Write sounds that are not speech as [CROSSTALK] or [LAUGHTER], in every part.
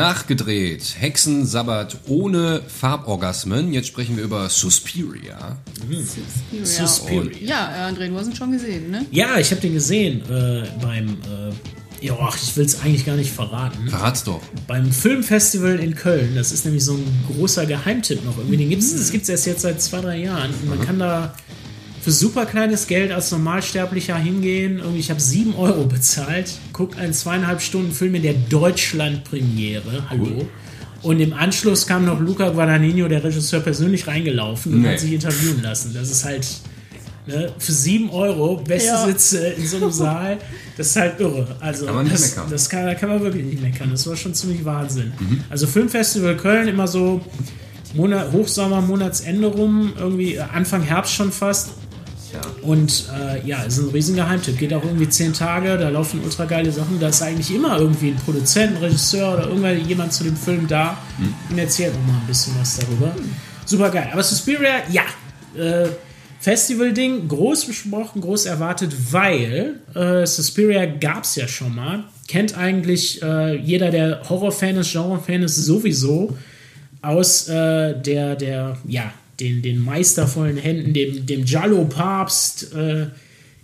nachgedreht. Hexensabbat ohne Farborgasmen. Jetzt sprechen wir über Suspiria. Suspiria. Suspiria. Und, ja, äh, André, du hast ihn schon gesehen, ne? Ja, ich habe den gesehen äh, beim. Äh, ja, ach, ich will es eigentlich gar nicht verraten. Verrat's doch. Beim Filmfestival in Köln. Das ist nämlich so ein großer Geheimtipp noch. Irgendwie, den gibt's, das gibt es erst jetzt seit zwei, drei Jahren. Und man kann da für super kleines Geld als Normalsterblicher hingehen. Irgendwie, ich habe sieben Euro bezahlt, guck einen zweieinhalb Stunden Film in der Deutschland-Premiere. Hallo. Und im Anschluss kam noch Luca Guadagnino, der Regisseur, persönlich reingelaufen und Nee. hat sich interviewen lassen. Das ist halt ne, für sieben Euro beste Ja. Sitze in so einem [LAUGHS] Saal. Das ist halt irre. Also Kann man nicht das, meckern. das kann, da kann man wirklich nicht meckern. Das war schon ziemlich Wahnsinn. Also Filmfestival Köln immer so Monat, Hochsommer, Monatsende rum, irgendwie Anfang Herbst schon fast. Ja. Und äh, ja, ist ein riesen Geheimtipp. Geht auch irgendwie zehn Tage, da laufen ultra geile Sachen. Da ist eigentlich immer irgendwie ein Produzent, ein Regisseur oder irgendwann jemand zu dem Film da und erzählt noch mal ein bisschen was darüber. Super geil. Aber Suspiria, ja. Äh, Festival-Ding, groß besprochen, groß erwartet, weil äh, Suspiria gab es ja schon mal. Kennt eigentlich äh, jeder, der Horrorfan ist, Genrefan ist, sowieso aus äh, der, der, ja, den, den meistervollen Händen, dem, dem Giallo-Papst, äh,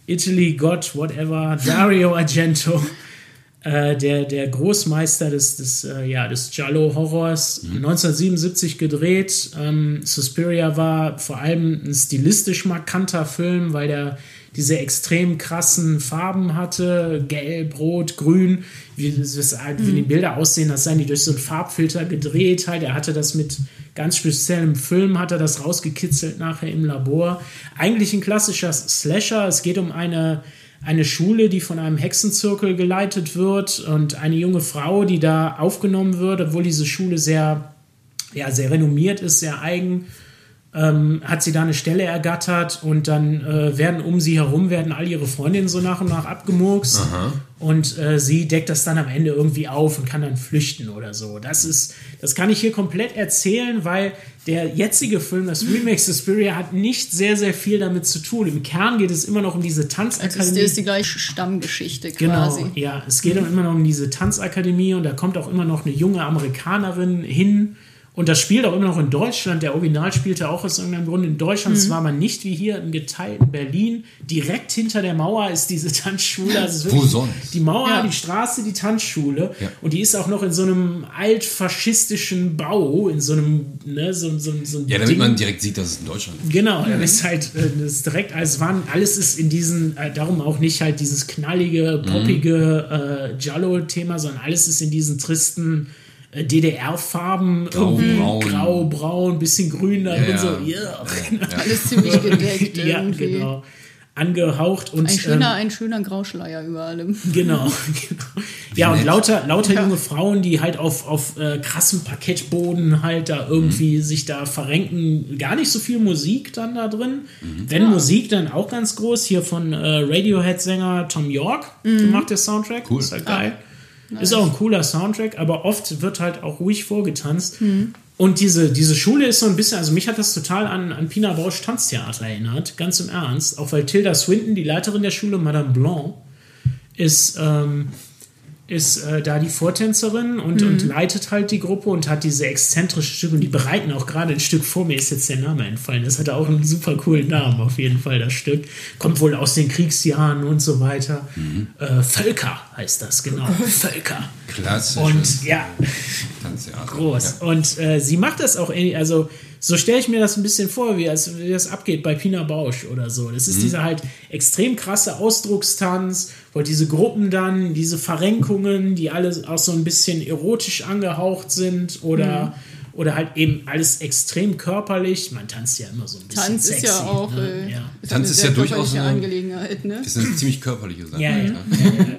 Italy God, whatever, Dario Argento, [LAUGHS] äh, der, der Großmeister des, des, äh, ja, des Giallo-Horrors, 1977 gedreht. Ähm, Suspiria war vor allem ein stilistisch markanter Film, weil der diese extrem krassen Farben hatte, gelb, rot, grün, wie, halt, wie die Bilder aussehen, das seien die durch so einen Farbfilter gedreht halt. Er hatte das mit ganz speziellem Film, hat er das rausgekitzelt nachher im Labor. Eigentlich ein klassischer Slasher. Es geht um eine, eine Schule, die von einem Hexenzirkel geleitet wird und eine junge Frau, die da aufgenommen wird, obwohl diese Schule sehr, ja, sehr renommiert ist, sehr eigen ähm, hat sie da eine Stelle ergattert und dann äh, werden um sie herum werden all ihre Freundinnen so nach und nach abgemurkst und äh, sie deckt das dann am Ende irgendwie auf und kann dann flüchten oder so. Das ist, das kann ich hier komplett erzählen, weil der jetzige Film, das Remake Suspiria, hat nicht sehr, sehr viel damit zu tun. Im Kern geht es immer noch um diese Das ist, Tanzakademie. ist die gleiche Stammgeschichte Genau, quasi. ja. Es geht immer noch um diese Tanzakademie und da kommt auch immer noch eine junge Amerikanerin hin. Und das spielt auch immer noch in Deutschland. Der Original spielte auch aus irgendeinem Grund in Deutschland. Es war mal nicht wie hier im geteilten Berlin. Direkt hinter der Mauer ist diese Tanzschule. Also Wo sonst? Die Mauer, Ja. die Straße, die Tanzschule. Ja. Und die ist auch noch in so einem altfaschistischen Bau, in so einem, ne, so, so, so ein Ja, damit Ding. man direkt sieht, dass es in Deutschland ist. Genau, das ist halt äh, das ist direkt, also es waren, alles ist in diesen, äh, darum auch nicht halt dieses knallige, poppige äh, Giallo-Thema, sondern alles ist in diesen tristen DDR-Farben, Grau, irgendwie braun. grau, braun, bisschen grün da drin, Ja, so, ja. yeah. [LAUGHS] Alles ziemlich gedeckt ja, irgendwie. genau. Angehaucht und Ein schöner, ähm, ein schöner Grauschleier über allem. Genau. [LAUGHS] genau. Ja, und lauter, lauter Ja. junge Frauen, die halt auf, auf äh, krassem Parkettboden halt da irgendwie sich da verrenken. Gar nicht so viel Musik dann da drin. Wenn Musik, dann auch ganz groß. Hier von äh, Radiohead-Sänger Tom York gemacht der Soundtrack. Cool. Ist halt geil. Ist auch ein cooler Soundtrack, aber oft wird halt auch ruhig vorgetanzt. Und diese, diese Schule ist so ein bisschen, also mich hat das total an, an Pina Bausch Tanztheater erinnert, ganz im Ernst. Auch weil Tilda Swinton, die Leiterin der Schule, Madame Blanc, ist, ähm, ist äh, da die Vortänzerin und, und leitet halt die Gruppe und hat diese exzentrischen Stücke und die bereiten auch gerade ein Stück vor mir, ist jetzt der Name entfallen. Das hat auch einen super coolen Namen, auf jeden Fall, das Stück. Kommt wohl aus den Kriegsjahren und so weiter. Äh, Völker heißt das, genau. [LAUGHS] Völker. Klassisch. Und ja, Tanztheater. groß. Ja. Und äh, sie macht das auch, ähnlich- also so stelle ich mir das ein bisschen vor, wie, als, wie das abgeht bei Pina Bausch oder so. Das Mhm. ist dieser halt extrem krasse Ausdruckstanz, wo diese Gruppen dann, diese Verrenkungen, die alle auch so ein bisschen erotisch angehaucht sind oder, oder halt eben alles extrem körperlich. Man tanzt ja immer so ein bisschen Tanz ist sexy. ja auch ne? äh, ja. ist Tanz ist ja durchaus eine- Angelegenheit, ne? Ist eine ziemlich körperliche Sache. Ja, ja. ne?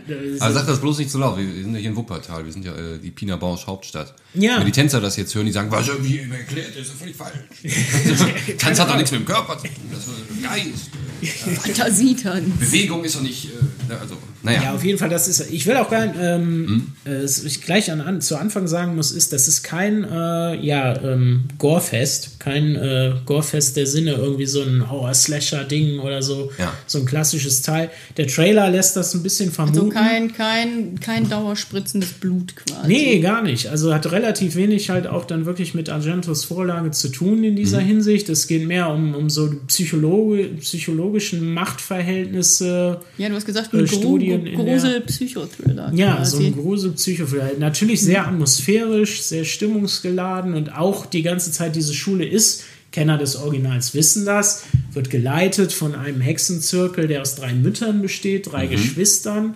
ja, ja. Aber sag das bloß nicht so laut. Wir sind ja hier in Wuppertal. Wir sind ja äh, die Pina Bausch Hauptstadt. Ja. Wenn die Tänzer das jetzt hören, die sagen, was wie ihm erklärt, das ist ja völlig falsch. [LAUGHS] Tanz hat doch nichts mit dem Körper zu tun. Das ist Geist. Fantasietanz. Bewegung ist doch nicht, äh, ne, also, Naja. Ja, auf jeden Fall, das ist. Ich will auch gar nicht, ähm, äh, was ich gleich an, an, zu Anfang sagen muss, ist, das ist kein äh, ja, ähm, Gore-Fest, kein äh, Gore-Fest der Sinne, irgendwie so ein Horror-Slasher-Ding oder so, Ja. so ein klassisches Teil. Der Trailer lässt das ein bisschen vermuten. Also kein, kein, kein dauerspritzendes Blut quasi. Nee, gar nicht. Also hat relativ wenig halt auch dann wirklich mit Argentos Vorlage zu tun in dieser Hinsicht. Es geht mehr um, um so Psychologi psychologischen Machtverhältnisse. Ja, du hast gesagt, Äh, ein Studien in der- Grusel-Psychothriller. Ja, quasi. so ein Grusel-Psychothriller. Natürlich sehr atmosphärisch, sehr stimmungsgeladen und auch die ganze Zeit diese Schule ist, Kenner des Originals wissen das, wird geleitet von einem Hexenzirkel, der aus drei Müttern besteht, drei Geschwistern, ähm,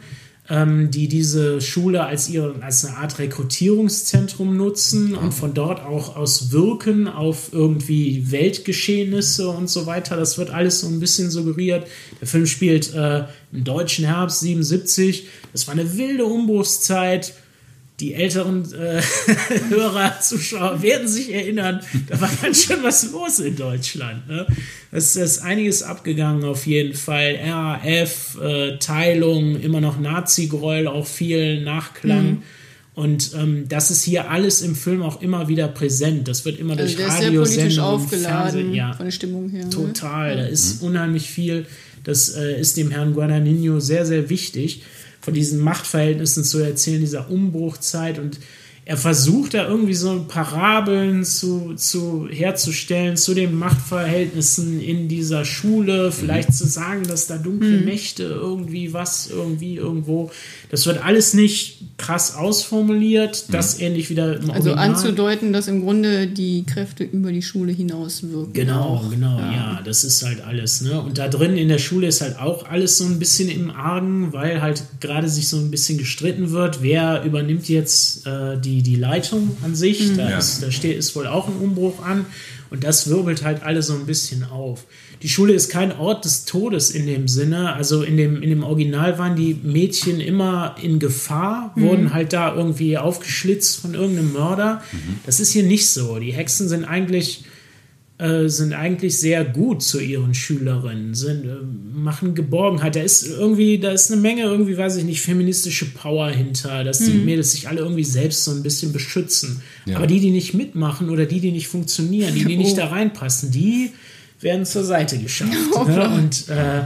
die diese Schule als, ihre, als eine Art Rekrutierungszentrum nutzen und von dort auch aus wirken auf irgendwie Weltgeschehnisse und so weiter. Das wird alles so ein bisschen suggeriert. Der Film spielt äh, im deutschen Herbst 77. Das war eine wilde Umbruchszeit. Die älteren äh, [LAUGHS] Hörer, Zuschauer werden sich erinnern, da war ganz schön was los in Deutschland. Ne? Es ist einiges abgegangen auf jeden Fall. RAF, äh, Teilung, immer noch Nazi-Gräuel, auch viel Nachklang. Und ähm, das ist hier alles im Film auch immer wieder präsent. Das wird immer also durch Radiosendungen, aufgeladen Fernsehen, ja, von der Stimmung her. Ne? Total, da ist unheimlich viel. Das äh, ist dem Herrn Guadagnino sehr, sehr wichtig, von diesen Machtverhältnissen zu erzählen, dieser Umbruchzeit. Und er versucht da irgendwie so Parabeln zu, zu herzustellen zu den Machtverhältnissen in dieser Schule, vielleicht zu sagen, dass da dunkle Mächte irgendwie was, irgendwie irgendwo. Das wird alles nicht krass ausformuliert, das ähnlich wieder im Also Original. anzudeuten, dass im Grunde die Kräfte über die Schule hinaus wirken. Genau, auch. genau, ja. das ist halt alles. Ne? Und da drin in der Schule ist halt auch alles so ein bisschen im Argen, weil halt gerade sich so ein bisschen gestritten wird, wer übernimmt jetzt äh, die, die Leitung an sich. Da, Ja. ist, da steht, ist wohl auch ein Umbruch an. Und das wirbelt halt alle so ein bisschen auf. Die Schule ist kein Ort des Todes in dem Sinne. Also in dem, in dem Original waren die Mädchen immer in Gefahr, wurden halt da irgendwie aufgeschlitzt von irgendeinem Mörder. Das ist hier nicht so. Die Hexen sind eigentlich äh, sind eigentlich sehr gut zu ihren Schülerinnen, sind, äh, machen Geborgenheit. Da ist irgendwie, da ist eine Menge irgendwie, weiß ich nicht, feministische Power hinter, dass die Mädels sich alle irgendwie selbst so ein bisschen beschützen. Ja. Aber die, die nicht mitmachen oder die, die nicht funktionieren, die, die nicht Oh. da reinpassen, die werden zur Seite geschafft. [LAUGHS] ne? Und äh,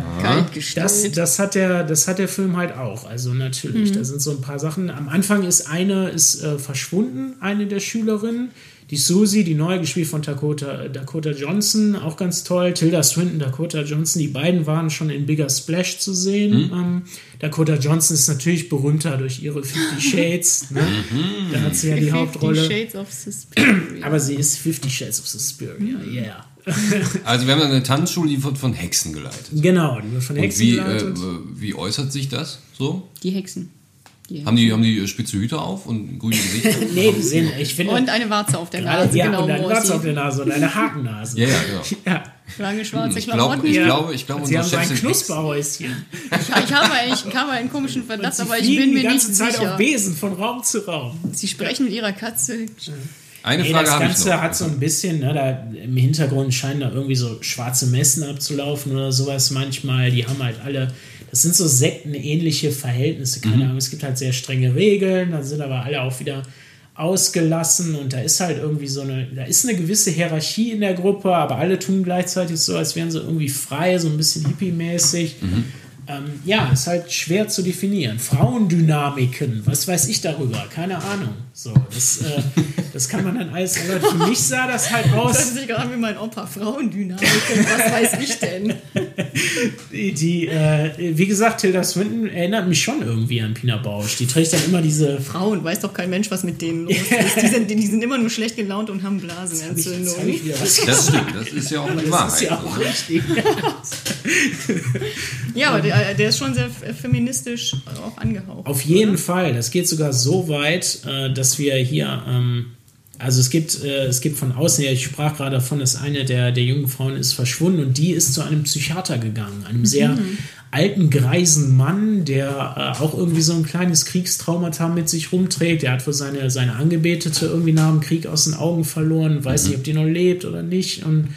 das, das, hat der, das hat der Film halt auch. Also natürlich, Mhm. da sind so ein paar Sachen. Am Anfang ist eine ist äh, verschwunden, eine der Schülerinnen. Die Susie, die neu gespielt von Dakota, Dakota Johnson, auch ganz toll. Tilda Swinton, Dakota Johnson, die beiden waren schon in Bigger Splash zu sehen. Ähm, Dakota Johnson ist natürlich berühmter durch ihre Fifty [LAUGHS] Shades. Ne? Da hat sie ja die Fifty Hauptrolle. Shades of Suspiria. Aber sie ist Fifty Shades of Suspiria, yeah. [LAUGHS] Also wir haben eine Tanzschule, die wird von Hexen geleitet. Genau, die wird von Und Hexen wie, äh, geleitet. wie äußert sich das so? die Hexen. Die Haben die, haben die spitze Hüte auf und grüne Gesichter? [LAUGHS] nee, die sehen, ich finde. Und eine Warze auf der Nase, ja, genau. und eine Warze auf der Nase und eine Hakennase. Ja, ja, genau. [LAUGHS] ja. lange schwarze Ich glaube, Klamotten. ich Ja. glaube, ich glaube, Sie haben so ein. Knusperhäuschen. Ich, ich, habe, ich habe einen komischen Verdacht, aber ich bin mir die nicht ganze Zeit sicher. auf Besen von Raum zu Raum. Sie sprechen mit ihrer Katze. Eine Nee, Frage das habe ich Ganze noch. hat so ein bisschen, ne, da im Hintergrund scheinen da irgendwie so schwarze Messen abzulaufen oder sowas manchmal. Die haben halt alle, das sind so sektenähnliche Verhältnisse, keine Mhm. Ahnung. Es gibt halt sehr strenge Regeln, da sind aber alle auch wieder ausgelassen und da ist halt irgendwie so eine, da ist eine gewisse Hierarchie in der Gruppe, aber alle tun gleichzeitig so, als wären sie irgendwie frei, so ein bisschen hippie-mäßig. Mhm. Ähm, ja, ist halt schwer zu definieren. Frauendynamiken, was weiß ich darüber? Keine Ahnung. So, das, äh, [LAUGHS] das kann man dann alles, aber für mich sah das halt Das aus. hört sich gerade an wie mein Opa. Frauendynamik. Was weiß ich denn? [LAUGHS] Die, äh, wie gesagt, Tilda Swinton erinnert mich schon irgendwie an Pina Bausch. Die trägt dann immer diese. Frauen, weiß doch kein Mensch, was mit denen los ist. [LAUGHS] Die sind, die sind immer nur schlecht gelaunt und haben Blasenentzündung. was Das stimmt, das ist ja auch eine Das Wahrheit. ist ja auch richtig. [LAUGHS] Ja, aber der, der ist schon sehr feministisch auch angehaucht. Auf jeden Fall. Das geht sogar so weit, äh, dass wir hier, ähm, also es gibt, äh, es gibt von außen her, ich sprach gerade davon, dass eine der, der jungen Frauen ist verschwunden und die ist zu einem Psychiater gegangen, einem sehr alten, greisen Mann, der äh, auch irgendwie so ein kleines Kriegstraumata mit sich rumträgt. Der hat wohl seine, seine Angebetete irgendwie nach dem Krieg aus den Augen verloren, weiß nicht, ob die noch lebt oder nicht. Und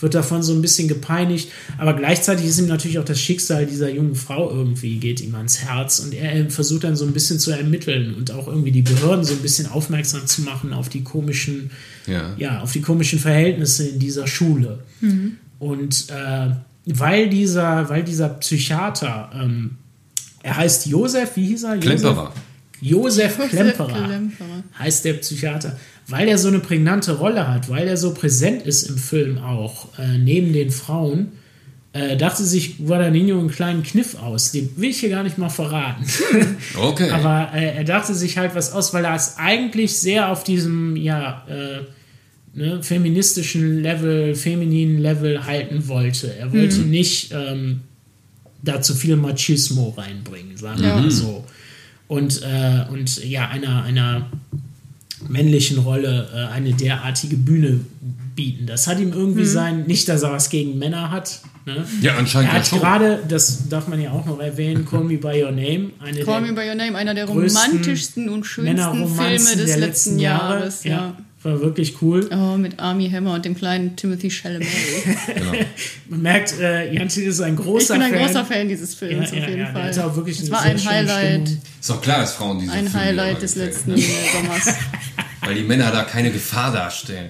wird davon so ein bisschen gepeinigt, aber gleichzeitig ist ihm natürlich auch das Schicksal dieser jungen Frau irgendwie geht ihm ans Herz und er versucht dann so ein bisschen zu ermitteln und auch irgendwie die Behörden so ein bisschen aufmerksam zu machen auf die komischen, Ja. ja, auf die komischen Verhältnisse in dieser Schule. Und äh, weil dieser, weil dieser Psychiater, ähm, er heißt Josef, wie hieß er? Josef? Klemperer. Josef Klemperer Klemperer. heißt der Psychiater, weil er so eine prägnante Rolle hat, weil er so präsent ist im Film auch, äh, neben den Frauen, äh, dachte sich Guadagnino einen kleinen Kniff aus. Den will ich hier gar nicht mal verraten. [LAUGHS] Okay. Aber äh, er dachte sich halt was aus, weil er es eigentlich sehr auf diesem, ja, äh, ne, feministischen Level, femininen Level halten wollte. Er wollte nicht ähm, da zu viel Machismo reinbringen, sagen wir mal so. Und, äh, und ja, einer, einer männlichen Rolle äh, eine derartige Bühne bieten. Das hat ihm irgendwie sein, nicht, dass er was gegen Männer hat. Ne? Ja, anscheinend Er ja hat gerade, das darf man ja auch noch erwähnen, Call Me By Your Name, eine Call Me By Your Name, einer der romantischsten und schönsten Filme des der letzten Jahres. Ja, Ja. war wirklich cool. Oh, mit Army Hammer und dem kleinen Timothy Chalamet. [LAUGHS] Man merkt, äh, Jantin ist ein Ich großer bin ein Fan. großer Fan dieses Ja, Films, ja, auf jeden ja, Fall. hatte auch wirklich Es eine war sehr ein Highlight, Stimmung. Ist doch klar, dass Frauen diese ein Filme Highlight des gefällt, letzten ne? Sommers. [LAUGHS] Weil die Männer da keine Gefahr darstellen.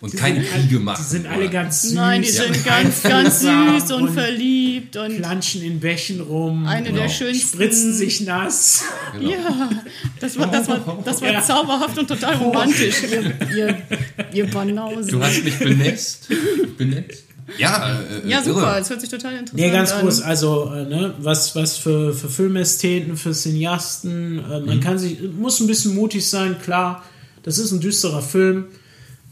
und keine Kriege machen. Die sind alle oder? ganz süß. Nein, die sind ganz, ganz süß und verliebt und Planschen in Bächen rum. eine Genau. der schönsten. Spritzen sich nass. Genau. Ja, das war, das war, das war Ja. zauberhaft und total romantisch, ihr, ihr, ihr Banausen. Du hast mich benetzt. benetzt? Ja, äh, Ja, super, irre. es hört sich total interessant Nee, ganz an. groß. Also, äh, ne, was, was für, für Filmästheten, für Cineasten. Äh, Mhm. man kann sich, muss ein bisschen mutig sein, klar. Das ist ein düsterer Film.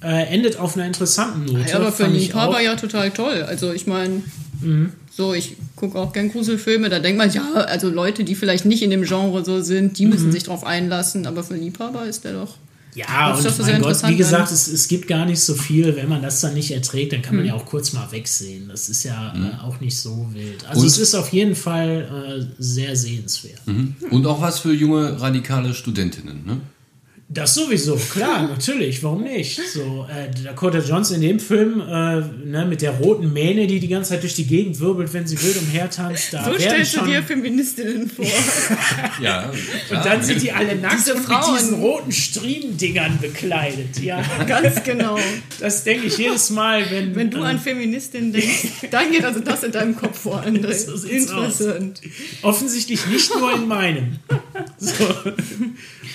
Äh, endet auf einer interessanten Note. Ja, aber für. Liebhaber ja total toll. Also ich meine, Mhm. so, ich gucke auch gern Gruselfilme, da denkt man, ja, also Leute, die vielleicht nicht in dem Genre so sind, die Mhm. müssen sich drauf einlassen, aber für einen Liebhaber ist der doch. Ja, und mein Gott, wie interessant gesagt, es, es gibt gar nicht so viel. Wenn man das dann nicht erträgt, dann kann Hm. man ja auch kurz mal wegsehen. Das ist ja äh, auch nicht so wild. Also Und- es ist auf jeden Fall äh, sehr sehenswert. Und auch was für junge radikale Studentinnen, ne? Das sowieso, klar, [LAUGHS] natürlich, warum nicht? So, äh, Dakota Johnson in dem Film äh, ne, mit der roten Mähne, die die ganze Zeit durch die Gegend wirbelt, wenn sie wild umhertanzt, da So stellst du schon, dir Feministinnen vor. [LAUGHS] Ja, und dann sind die alle nackt Diese und Frauen. mit diesen roten Striemendingern bekleidet. Ja, Ganz genau. das denke ich jedes Mal, wenn, Wenn du äh, an Feministin denkst, dann geht also das in deinem Kopf vor, [LAUGHS] André. So sieht's Interessant. Offensichtlich nicht nur in meinem. So.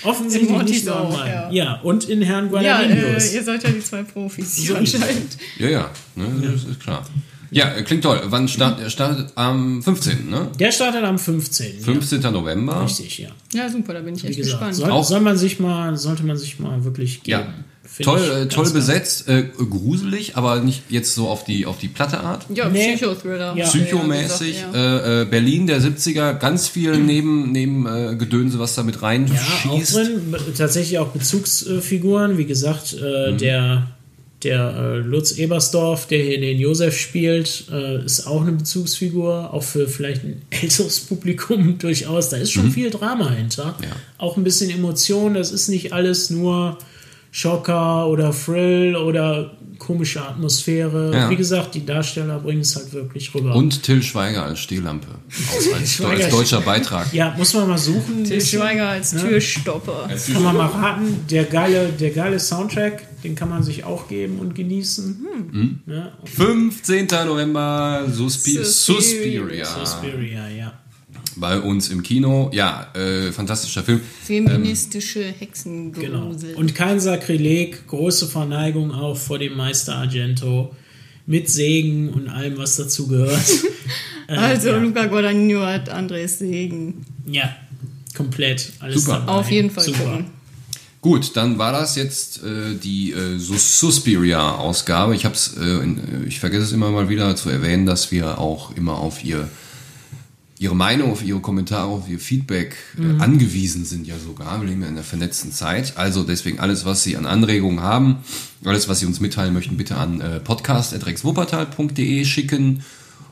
Offensichtlich In nicht nur in auch, meinem. Ja. ja. und in Herrn Ja, Guadagnino's. äh, ihr seid ja die zwei Profis hier anscheinend. ja, ja, ne, das ist klar. Ja, äh, klingt toll. Wann start, er startet am 15., ne? Der startet am 15. 15. November. Ja, richtig, ja. Ja, super, da bin ich Wie echt gesagt, gespannt. soll, Auch- soll man sich mal, sollte man sich mal wirklich geben. Ja. Toll, äh, toll besetzt, äh, gruselig, aber nicht jetzt so auf die, auf die platte Art. Ja, Nee. Psychothriller. Ja. Psychomäßig, Ja, äh, äh, Berlin der 70er, ganz viel neben, neben äh, Gedönse, was da mit Ja, auch reinschießt. drin, tatsächlich auch Bezugsfiguren, wie gesagt, äh, Mhm. der, der äh, Lutz Ebersdorf, der hier den Josef spielt, äh, ist auch eine Bezugsfigur, auch für vielleicht ein [LAUGHS] älteres Publikum durchaus. Da ist schon viel Drama hinter. Mhm. Ja. Auch ein bisschen Emotion, das ist nicht alles nur Schocker oder Thrill oder komische Atmosphäre. Ja. Wie gesagt, die Darsteller bringen es halt wirklich rüber. Und Till Schweiger als Stehlampe. Als, [LAUGHS] als deutscher Beitrag. ja, muss man mal suchen. Til Schweiger als Ne? Türstopper. Kann man mal raten, der geile, der geile Soundtrack, den kann man sich auch geben und genießen. Hm. Ja, 15. November, Suspi Suspiria. Suspiria. Suspiria, ja. Bei uns im Kino. Ja, äh, fantastischer Film. Feministische Genau. Hexengrusel. Und kein Sakrileg, große Verneigung auch vor dem Meister Argento. Mit Segen und allem, was dazu gehört. [LAUGHS] Äh, also, ja. Luca Guadagnino hat Andres Segen. ja, komplett. Alles Super. dabei. Auf jeden Fall Super. gucken. Gut, dann war das jetzt äh, die äh, Sus Suspiria-Ausgabe. Ich hab's, äh, in, äh, ich vergesse es immer mal wieder zu erwähnen, dass wir auch immer auf ihr ihre Meinung, auf ihre Kommentare, auf ihr Feedback äh, angewiesen sind ja sogar. Wir leben ja in einer vernetzten Zeit. Also deswegen alles, was Sie an Anregungen haben, alles, was Sie uns mitteilen möchten, bitte an äh, podcast.rexwuppertal.de schicken.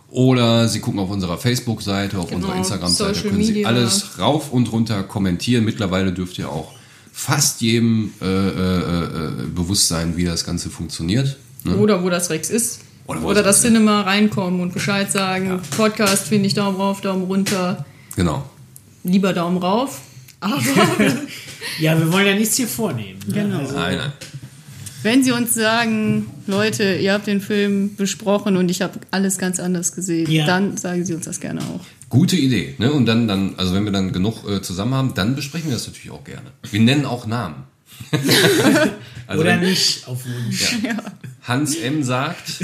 Oder Sie gucken auf unserer Facebook-Seite, auf Genau, unserer Instagram-Seite, können Sie Media. alles rauf und runter kommentieren. Mittlerweile dürft ihr auch fast jedem äh, äh, äh, bewusst sein, wie das Ganze funktioniert. Ne? Oder wo das Rex ist. Oder, Oder das? Cinema reinkommen und Bescheid sagen. Podcast finde ich Daumen rauf, Daumen runter. Genau. Lieber Daumen rauf. Aber [LAUGHS] [LAUGHS] Ja, wir wollen ja nichts hier vornehmen. Ne? Genau. Also, Nein, nein. wenn Sie uns sagen, Leute, ihr habt den Film besprochen und ich habe alles ganz anders gesehen, Ja. dann sagen Sie uns das gerne auch. Gute Idee. Ne? Und dann, dann, also wenn wir dann genug äh, zusammen haben, dann besprechen wir das natürlich auch gerne. Wir nennen auch Namen. [LAUGHS] also Oder wenn nicht auf Wunsch. Hans M. sagt,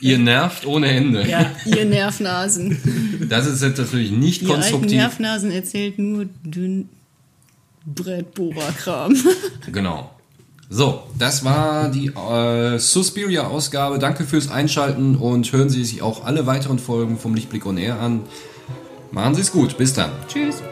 ihr nervt ohne Ende. Ja. Ihr Nervnasen. Das ist jetzt natürlich nicht Die alten konstruktiv. Nervnasen erzählt nur dünn Brettbohrer-Kram. [LAUGHS] Genau. So, das war die äh, Suspiria-Ausgabe. Danke fürs Einschalten und hören Sie sich auch alle weiteren Folgen vom Lichtblick on Air an. Machen Sie es gut. Bis dann. Tschüss.